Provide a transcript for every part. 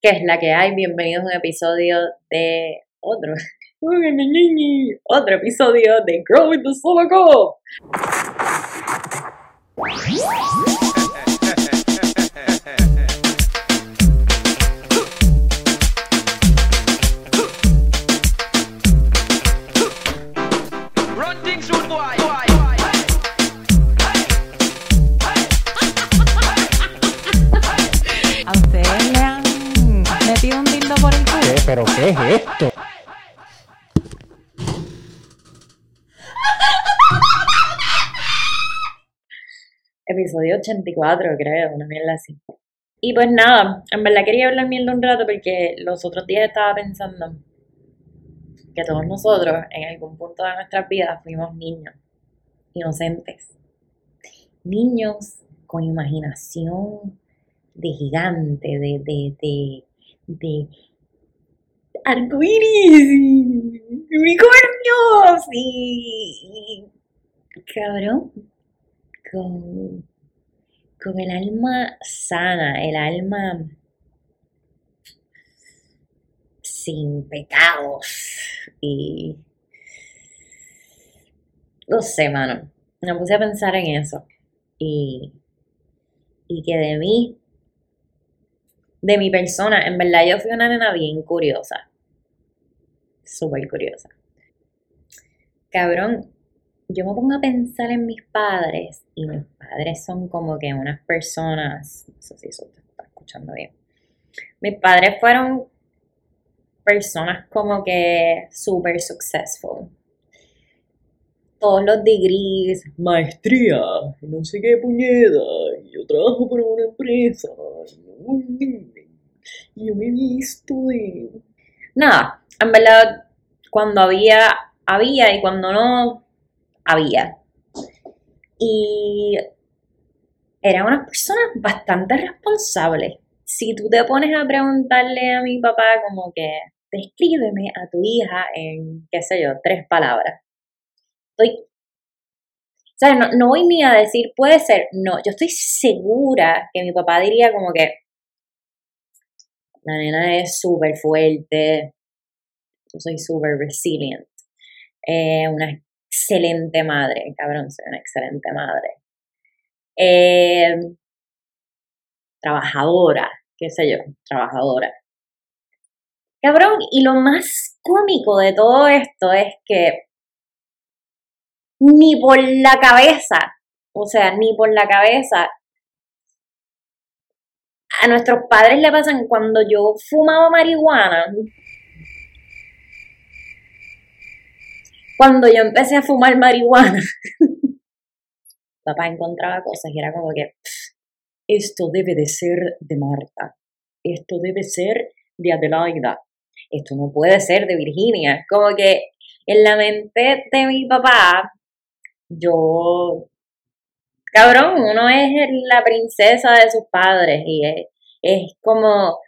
¿Qué es la que hay? Bienvenidos a un episodio de otro. Otro episodio de Grow with the Solo Go. ¿Pero qué es esto? Episodio 84, creo, una mierda así. Y pues nada, en verdad quería hablar mierda un rato porque los otros días estaba pensando que todos nosotros en algún punto de nuestras vidas fuimos niños, inocentes. Niños con imaginación de gigante, de, de, de, de arcoíris, y unicornios y, cabrón, con, con el alma sana, el alma sin pecados y no sé, mano, me puse a pensar en eso y, y que de mí, de mi persona, en verdad yo fui una nena bien curiosa, súper curiosa. Cabrón, yo me pongo a pensar en mis padres y mis padres son como que unas personas, no sé si eso te está escuchando bien. Mis padres fueron personas como que super successful. Todos los degrees, maestría, no sé qué puñeta, y yo trabajo para una empresa, yo me he visto de... Nada, en verdad, cuando había, había, y cuando no, había. Y eran unas personas bastante responsables. Si tú te pones a preguntarle a mi papá como que descríbeme a tu hija en, qué sé yo, tres palabras. Estoy, o sea, no, no voy ni a decir puede ser, no, yo estoy segura que mi papá diría como que la nena es súper fuerte, yo soy súper resilient, eh, una excelente madre, cabrón, soy una excelente madre. Eh, trabajadora, qué sé yo, trabajadora. Cabrón, y lo más cómico de todo esto es que ni por la cabeza, o sea, ni por la cabeza, a nuestros padres le pasan cuando yo fumaba marihuana, cuando yo empecé a fumar marihuana, papá encontraba cosas y era como que, esto debe de ser de Marta, esto debe ser de Adelaida, esto no puede ser de Virginia. Como que en la mente de mi papá, yo, cabrón, uno es la princesa de sus padres y es, es como,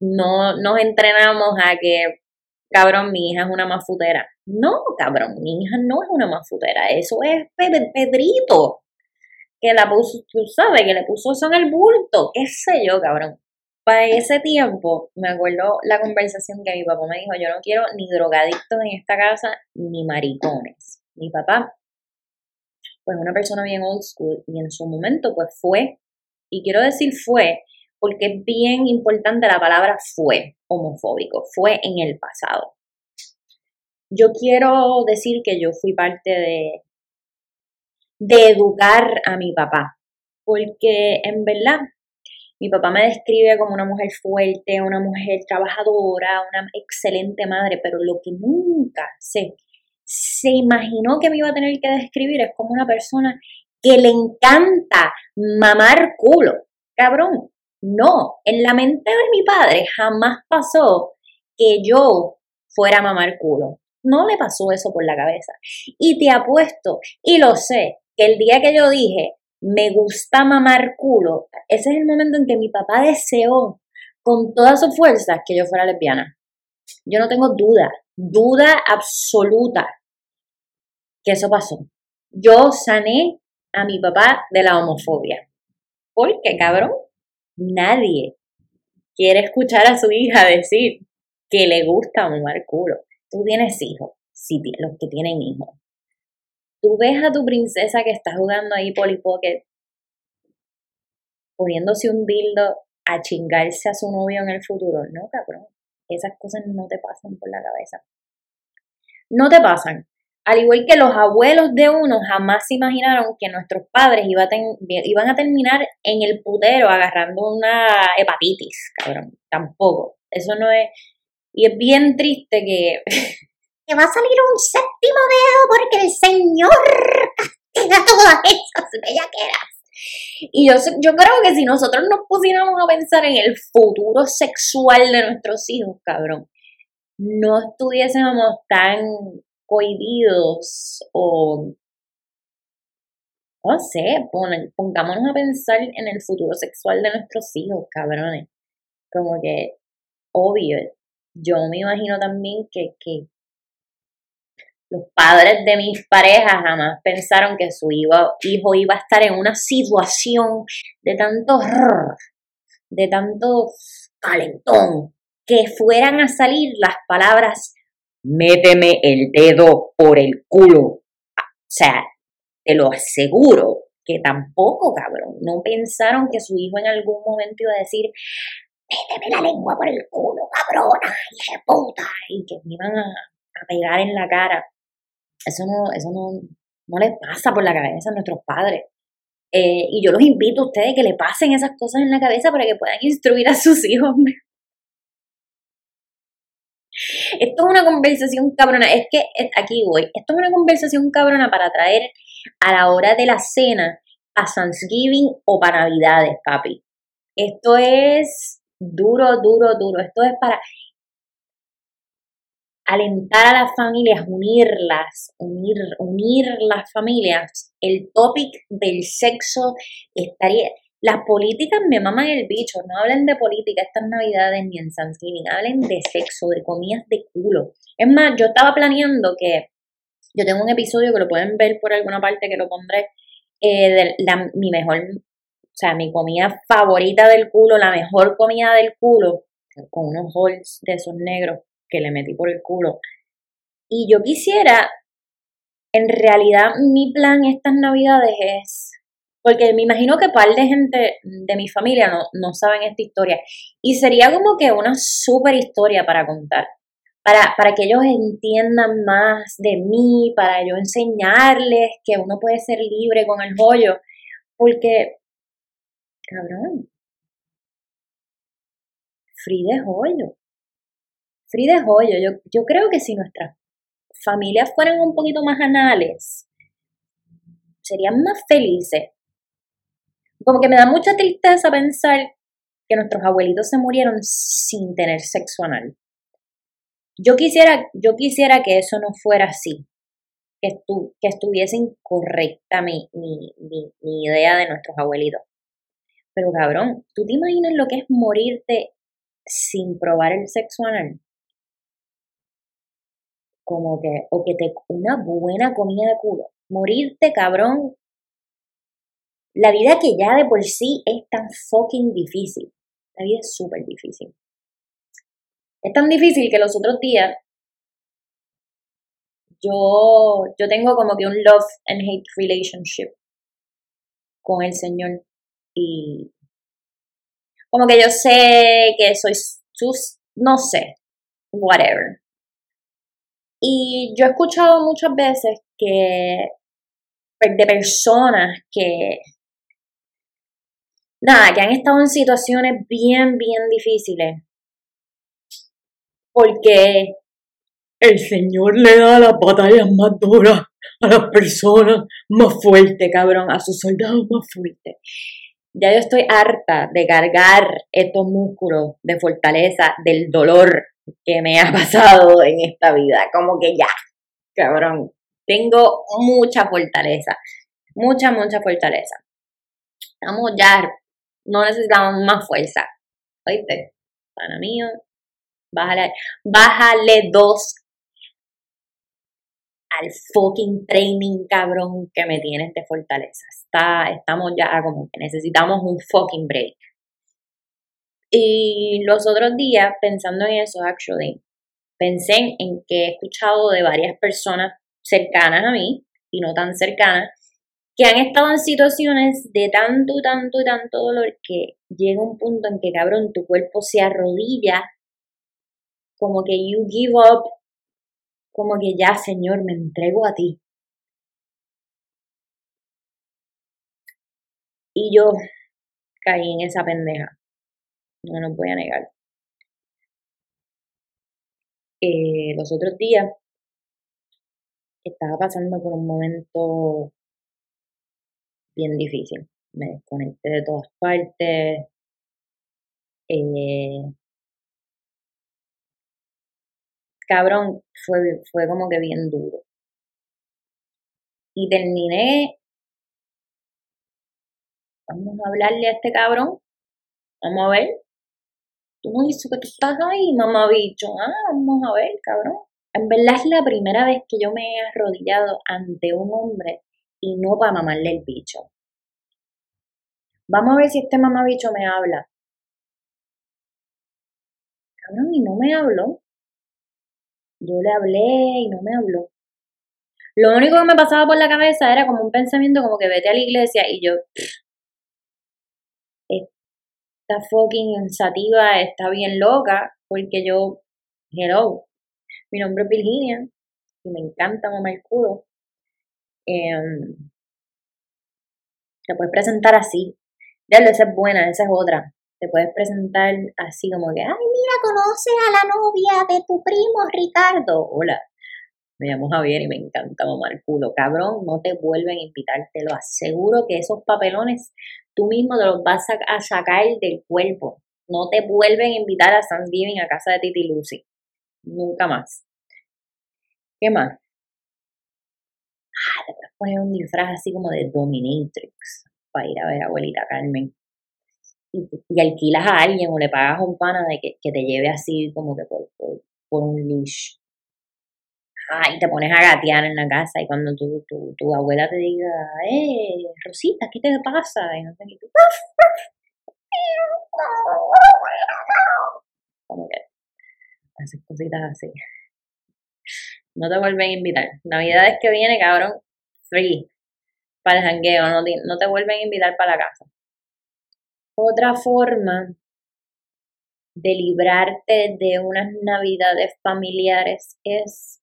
no nos entrenamos a que, cabrón, mi hija es una mafutera. No, cabrón, mi hija no es una mafutera, eso es Pedrito, que la puso, tú sabes, que le puso eso en el bulto, qué sé yo, cabrón. Para ese tiempo, me acuerdo la conversación que mi papá me dijo, yo no quiero ni drogadictos en esta casa, ni maricones. Mi papá, pues una persona bien old school, y en su momento, pues fue, y quiero decir fue, porque es bien importante la palabra fue homofóbico, fue en el pasado. Yo quiero decir que yo fui parte de, de educar a mi papá, porque en verdad mi papá me describe como una mujer fuerte, una mujer trabajadora, una excelente madre, pero lo que nunca se, se imaginó que me iba a tener que describir es como una persona que le encanta mamar culo. Cabrón, no, en la mente de mi padre jamás pasó que yo fuera a mamar culo. No le pasó eso por la cabeza. Y te apuesto, y lo sé, que el día que yo dije, me gusta mamar culo, ese es el momento en que mi papá deseó con todas sus fuerzas que yo fuera lesbiana. Yo no tengo duda, duda absoluta que eso pasó. Yo sané a mi papá de la homofobia. ¿Por qué, cabrón? nadie quiere escuchar a su hija decir que le gusta mamar culo. Tú tienes hijos, si los que tienen hijos. Tú ves a tu princesa que está jugando ahí Polly poniéndose un dildo a chingarse a su novio en el futuro. No, cabrón. Esas cosas no te pasan por la cabeza. No te pasan. Al igual que los abuelos de uno jamás se imaginaron que nuestros padres iban a terminar en el putero agarrando una hepatitis, cabrón. Tampoco. Eso no es. Y es bien triste que. que va a salir un séptimo dedo porque el Señor castiga todas esas bellaqueras. Y yo, yo creo que si nosotros nos pusiéramos a pensar en el futuro sexual de nuestros hijos, cabrón, no estuviésemos tan cohibidos o no sé, pongámonos a pensar en el futuro sexual de nuestros hijos, cabrones. Como que, obvio, yo me imagino también que, que los padres de mis parejas jamás pensaron que su hijo iba a estar en una situación de tanto de tanto calentón, que fueran a salir las palabras méteme el dedo por el culo. O sea, te lo aseguro que tampoco, cabrón, no pensaron que su hijo en algún momento iba a decir, méteme la lengua por el culo, cabrona, hija puta, y que me iban a, pegar en la cara. Eso no, eso no, no les pasa por la cabeza a nuestros padres. Eh, y yo los invito a ustedes que le pasen esas cosas en la cabeza para que puedan instruir a sus hijos esto es una conversación cabrona. Es que aquí voy. Esto es una conversación cabrona para traer a la hora de la cena a Thanksgiving o para Navidades, papi. Esto es duro, duro, duro. Esto es para alentar a las familias, unirlas, unir, unir las familias. El topic del sexo estaría las políticas me maman el bicho, no hablen de política estas navidades ni en Thanksgiving, hablen de sexo, de comidas de culo. Es más, yo estaba planeando que yo tengo un episodio que lo pueden ver por alguna parte que lo pondré, eh, de la, mi mejor, o sea, mi comida favorita del culo, la mejor comida del culo, con unos holes de esos negros que le metí por el culo. Y yo quisiera, en realidad mi plan estas navidades es porque me imagino que par de gente de mi familia no, no saben esta historia. Y sería como que una súper historia para contar. Para, para que ellos entiendan más de mí, para yo enseñarles que uno puede ser libre con el joyo. Porque, cabrón, free de joyo. Free de joyo. Yo, yo creo que si nuestras familias fueran un poquito más anales, serían más felices como que me da mucha tristeza pensar que nuestros abuelitos se murieron sin tener sexo anal. Yo quisiera, yo quisiera que eso no fuera así, que, que estuviese incorrecta mi, mi, mi idea de nuestros abuelitos. Pero cabrón, ¿tú te imaginas lo que es morirte sin probar el sexo anal? Como que, o que te, una buena comida de culo. Morirte, cabrón, la vida que ya de por sí es tan fucking difícil. La vida es súper difícil. Es tan difícil que los otros días yo, yo tengo como que un love and hate relationship con el Señor. Y como que yo sé que soy sus, no sé, whatever. Y yo he escuchado muchas veces que de personas que nada, que han estado en situaciones bien, bien difíciles. Porque el Señor le da las batallas más duras a las personas más fuertes, cabrón, a sus soldados más fuertes. Ya yo estoy harta de cargar estos músculos de fortaleza del dolor que me ha pasado en esta vida. Como que ya, cabrón, tengo mucha fortaleza, mucha, mucha fortaleza. Estamos ya no necesitamos más fuerza. ¿Oíste? Para mí, bájale, bájale dos al fucking training cabrón que me tienes de fortaleza. Está, estamos ya como que necesitamos un fucking break. Y los otros días, pensando en eso, actually, pensé en que he escuchado de varias personas cercanas a mí y no tan cercanas que han estado en situaciones de tanto, tanto y tanto dolor que llega un punto en que, cabrón, tu cuerpo se arrodilla, como que you give up, como que ya, Señor, me entrego a ti. Y yo caí en esa pendeja. No lo voy a negar. Eh, los otros días estaba pasando por un momento bien difícil. Me desconecté de todas partes. Eh, cabrón, fue, fue como que bien duro. Y terminé, vamos a hablarle a este cabrón, vamos a ver. Tú me dices que tú estás ahí, mamá bicho. Ah, vamos a ver, cabrón. En verdad es la primera vez que yo me he arrodillado ante un hombre y no para mamarle el bicho. Vamos a ver si este mamabicho me habla. Cabrón, y no me habló. Yo le hablé y no me habló. Lo único que me pasaba por la cabeza era como un pensamiento como que vete a la iglesia y yo, esta fucking sativa está bien loca porque yo, hello, mi nombre es Virginia y me encanta mamar el culo. Eh, te puedes presentar así. Ya esa es buena, esa es otra. Te puedes presentar así como que, ay, mira, conoces a la novia de tu primo Ricardo. Hola, me llamo Javier y me encanta mamar el culo. Cabrón, no te vuelven a invitar, te lo aseguro que esos papelones tú mismo te los vas a, sacar del cuerpo. No te vuelven a invitar a Thanksgiving a casa de Titi Lucy. Nunca más. ¿Qué más? Ah, te puedes poner un disfraz así como de Dominatrix para ir a ver a abuelita Carmen. Y, alquilas a alguien o le pagas a un pana de que, te lleve así como que por, por, un leash. Ah, y te pones a gatear en la casa y cuando tu, tu, abuela te diga, eh, Rosita, ¿qué te pasa? Y no sé qué, tú, como que haces cositas así. No te vuelven a invitar. Navidad es que viene, cabrón, free para el jangueo, no te, no te vuelven a invitar para la casa. Otra forma de librarte de unas navidades familiares es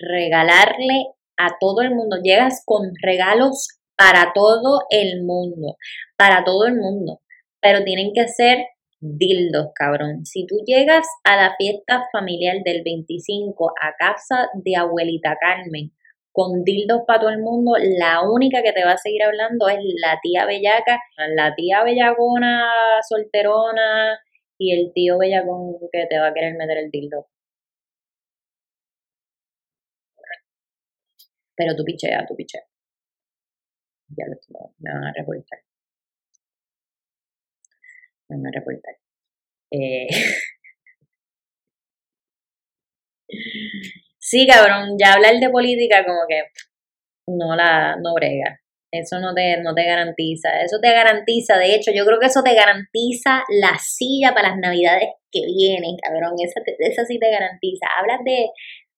regalarle a todo el mundo. Llegas con regalos para todo el mundo, para todo el mundo, pero tienen que ser dildos, cabrón. Si tú llegas a la fiesta familiar del 25 a casa de abuelita Carmen con dildos para todo el mundo, la única que te va a seguir hablando es la tía bellaca, la tía bellagona solterona y el tío bellagón que te va a querer meter el dildo. Pero tú pichea, tú pichea. Ya lo me van a reportar. Me van a reportar. Sí, cabrón, ya hablar de política como que no la, no brega. Eso no te, no te garantiza. Eso te garantiza, de hecho, yo creo que eso te garantiza la silla para las navidades que vienen, cabrón. Esa, esa sí te garantiza. Hablas de,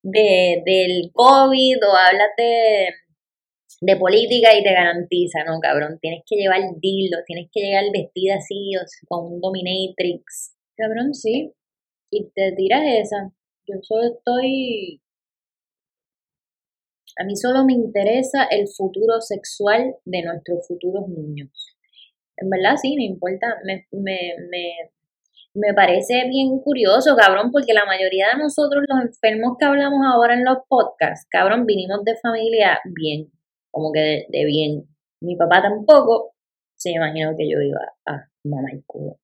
de, del COVID o hablas de, política y te garantiza, ¿no, cabrón? Tienes que llevar dildo, tienes que llegar vestida así, o con un dominatrix. Cabrón, sí. Y te tiras esa. Yo solo estoy a mí solo me interesa el futuro sexual de nuestros futuros niños. En verdad sí, me importa, me, me, me, me parece bien curioso, cabrón, porque la mayoría de nosotros, los enfermos que hablamos ahora en los podcasts, cabrón, vinimos de familia bien, como que de, bien. Mi papá tampoco se imaginó que yo iba a mamá y culo.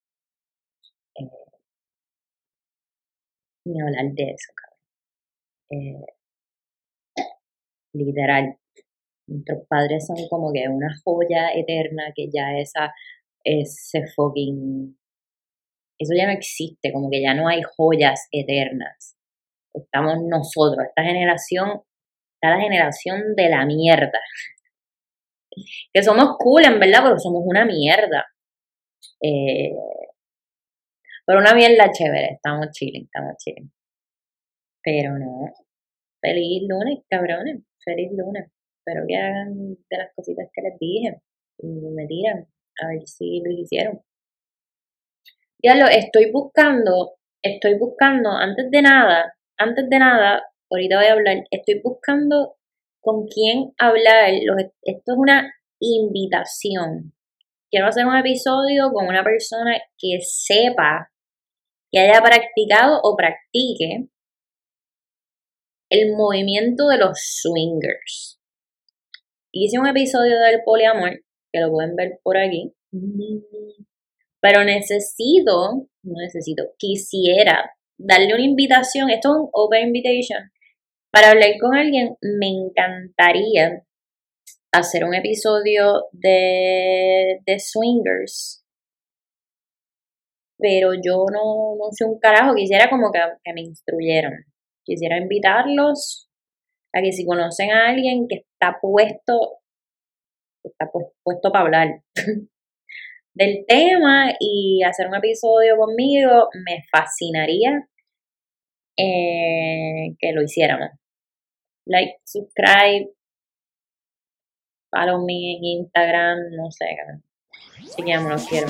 Eh, ni hablar de eso, cabrón. Eh, literal. Nuestros padres son como que una joya eterna que ya esa, ese fucking... Eso ya no existe, como que ya no hay joyas eternas. Estamos nosotros, esta generación, está la generación de la mierda. Que somos cool, en verdad, pero somos una mierda. Eh, Pero una mierda chévere, estamos chilling, estamos chilling. Pero no, feliz lunes, cabrones, feliz lunes. Espero que hagan de las cositas que les dije y me tiran a ver si lo hicieron. Ya lo estoy buscando, estoy buscando, antes de nada, antes de nada, ahorita voy a hablar, estoy buscando con quién hablar. esto es una invitación. Quiero hacer un episodio con una persona que sepa, que haya practicado o practique el movimiento de los swingers. Hice un episodio del poliamor, que lo pueden ver por aquí. Pero necesito, no necesito, quisiera darle una invitación, esto es un open invitation, para hablar con alguien, me encantaría hacer un episodio de, de swingers. Pero yo no, no sé un carajo, quisiera como que, que me instruyeran. Quisiera invitarlos a que si conocen a alguien que está puesto, está puesto para hablar del tema y hacer un episodio conmigo, me fascinaría eh, que lo hiciéramos. Like, subscribe, follow me en Instagram, no sé, si ya me lo quiero.